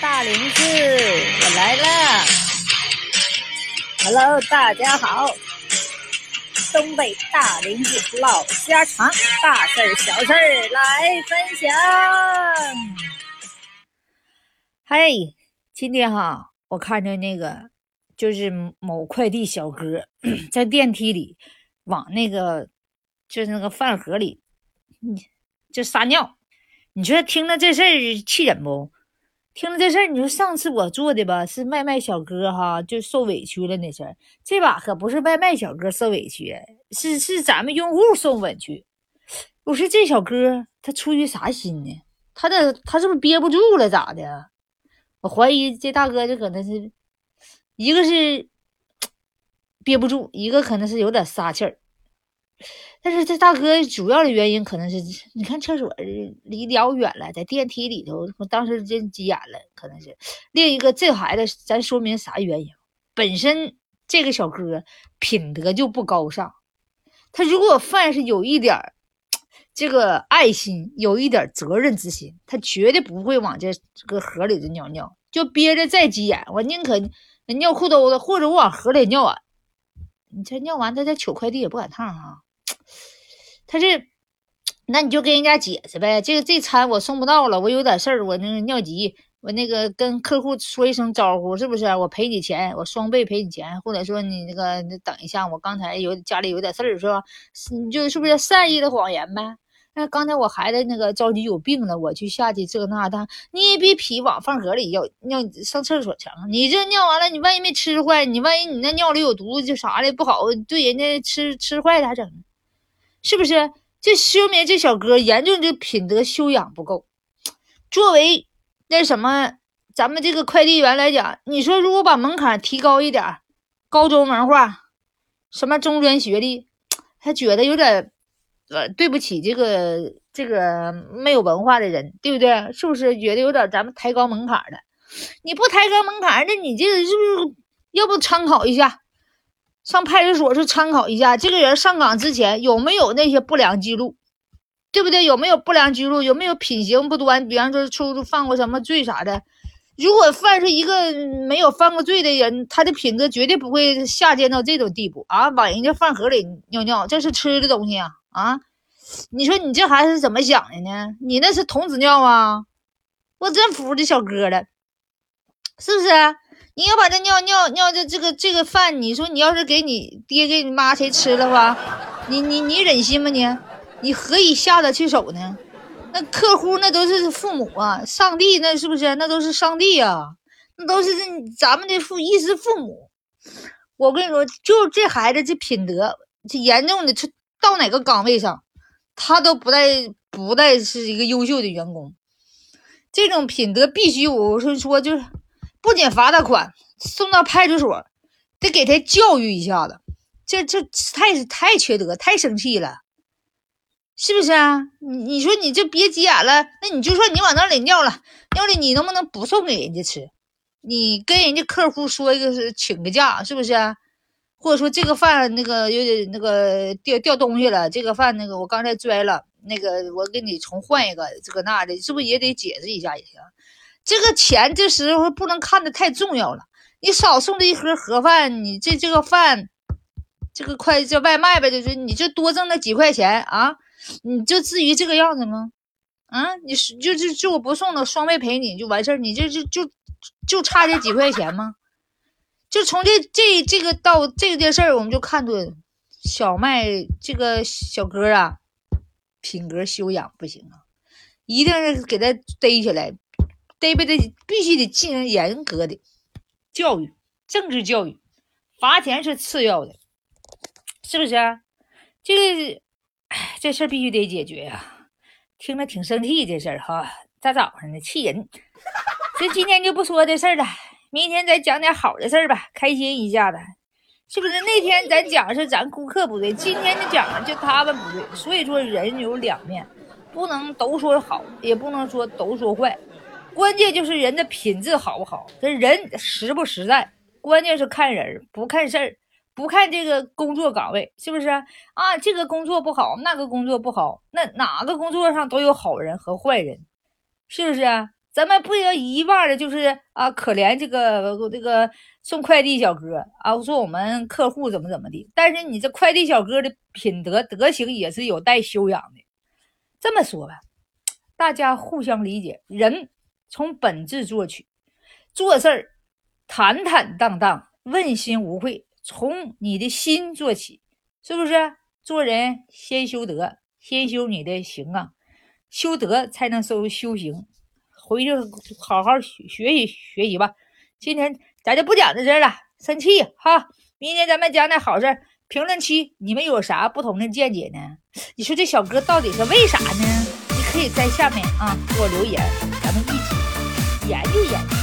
大林子，我来了。Hello，大家好，东北大林子唠家常，大事儿小事儿来分享。嗨，今天哈，我看着那个就是某快递小哥在电梯里往那个就是那个饭盒里，就撒尿。你说听了这事儿气人不？听了这事儿，你说上次我做的吧是外卖小哥哈，就受委屈了那事儿。这把可不是外卖小哥受委屈，是是咱们用户受委屈。我说这小哥他出于啥心呢？他这他是不是憋不住了咋的？我怀疑这大哥这可能是一个是 憋不住，一个可能是有点撒气儿。但是这大哥主要的原因可能是，你看厕所离老远了，在电梯里头，我当时真急眼了，可能是另一个这孩子，咱说明啥原因？本身这个小哥品德就不高尚，他如果犯是有一点这个爱心，有一点责任之心，他绝对不会往这这个盒里头尿尿，就憋着再急眼，我宁可尿裤兜子，或者我往盒里尿完，你这尿完他再取快递也不赶趟哈。他是，那你就跟人家解释呗。这个这餐我送不到了，我有点事儿，我那个尿急，我那个跟客户说一声招呼，是不是？我赔你钱，我双倍赔你钱，或者说你那个等一下，我刚才有家里有点事儿，是吧？你就是不是善意的谎言呗？那刚才我孩子那个着急有病了，我去下去这那的，你也别皮往饭盒里要尿上厕所去。你这尿完了，你万一没吃坏，你万一你那尿里有毒，就啥的不好，对人家吃吃坏咋整？是不是？这说明这小哥严重就品德修养不够。作为那什么，咱们这个快递员来讲，你说如果把门槛提高一点，高中文化，什么中专学历，他觉得有点呃对不起这个这个没有文化的人，对不对？是不是觉得有点咱们抬高门槛了？你不抬高门槛，那你这个是不是要不参考一下？上派出所去参考一下，这个人上岗之前有没有那些不良记录，对不对？有没有不良记录？有没有品行不端？比方说出出犯过什么罪啥的？如果犯是一个没有犯过罪的人，他的品质绝对不会下贱到这种地步啊！往人家饭盒里尿尿，这是吃的东西啊啊！你说你这孩子是怎么想的呢？你那是童子尿啊！我真服这小哥了，是不是啊？你要把这尿尿尿这这个这个饭，你说你要是给你爹给你妈谁吃的话，你你你忍心吗？你你何以下得去手呢？那客户那都是父母啊，上帝那是不是？那都是上帝啊，那都是咱们的父衣食父母。我跟你说，就这孩子这品德，这严重的，他到哪个岗位上，他都不带不带是一个优秀的员工。这种品德必须，我是说就是。不仅罚他款，送到派出所，得给他教育一下子。这这太太缺德，太生气了，是不是啊？你你说你就别急眼了，那你就说你往那里尿了，尿了你能不能不送给人家吃？你跟人家客户说一个是请个假，是不是？啊或者说这个饭那个有点那个掉掉东西了，这个饭那个我刚才拽了，那个我给你重换一个，这个那的，是不是也得解释一下也行？这个钱这时候不能看得太重要了，你少送这一盒盒饭，你这这个饭，这个快叫外卖呗，就是你就多挣那几块钱啊，你就至于这个样子吗？啊，你就就就我不送了，双倍赔你就完事儿，你这就就就差这几块钱吗？就从这这这个到这件事儿，我们就看出小麦这个小哥啊，品格修养不行啊，一定是给他逮起来。得不得必须得进行严格的教育，政治教育，罚钱是次要的，是不是？啊这个，哎，这事儿必须得解决呀！听着挺生气，这事儿哈，大早上的气人。这今天就不说这事儿了，明天再讲点好的事儿吧，开心一下子，是不是？那天咱讲是咱顾客不对，今天就讲就他们不对。所以说，人有两面，不能都说好，也不能说都说坏。关键就是人的品质好不好，这人实不实在，关键是看人，不看事儿，不看这个工作岗位，是不是啊？这个工作不好，那个工作不好，那哪个工作上都有好人和坏人，是不是？咱们不要一味的就是啊，可怜这个这个送快递小哥啊，说我们客户怎么怎么的。但是你这快递小哥的品德德行也是有待修养的。这么说吧，大家互相理解，人从本质做起，做事儿坦坦荡荡，问心无愧，从你的心做起，是不是？做人先修德，先修你的行啊，修德才能收修行。回去好好学学习学习吧。今天咱就不讲这事了，生气哈。明天咱们讲点好事。评论区你们有啥不同的见解呢？你说这小哥到底是为啥呢？可以在下面啊给我留言，咱们一起研究研究。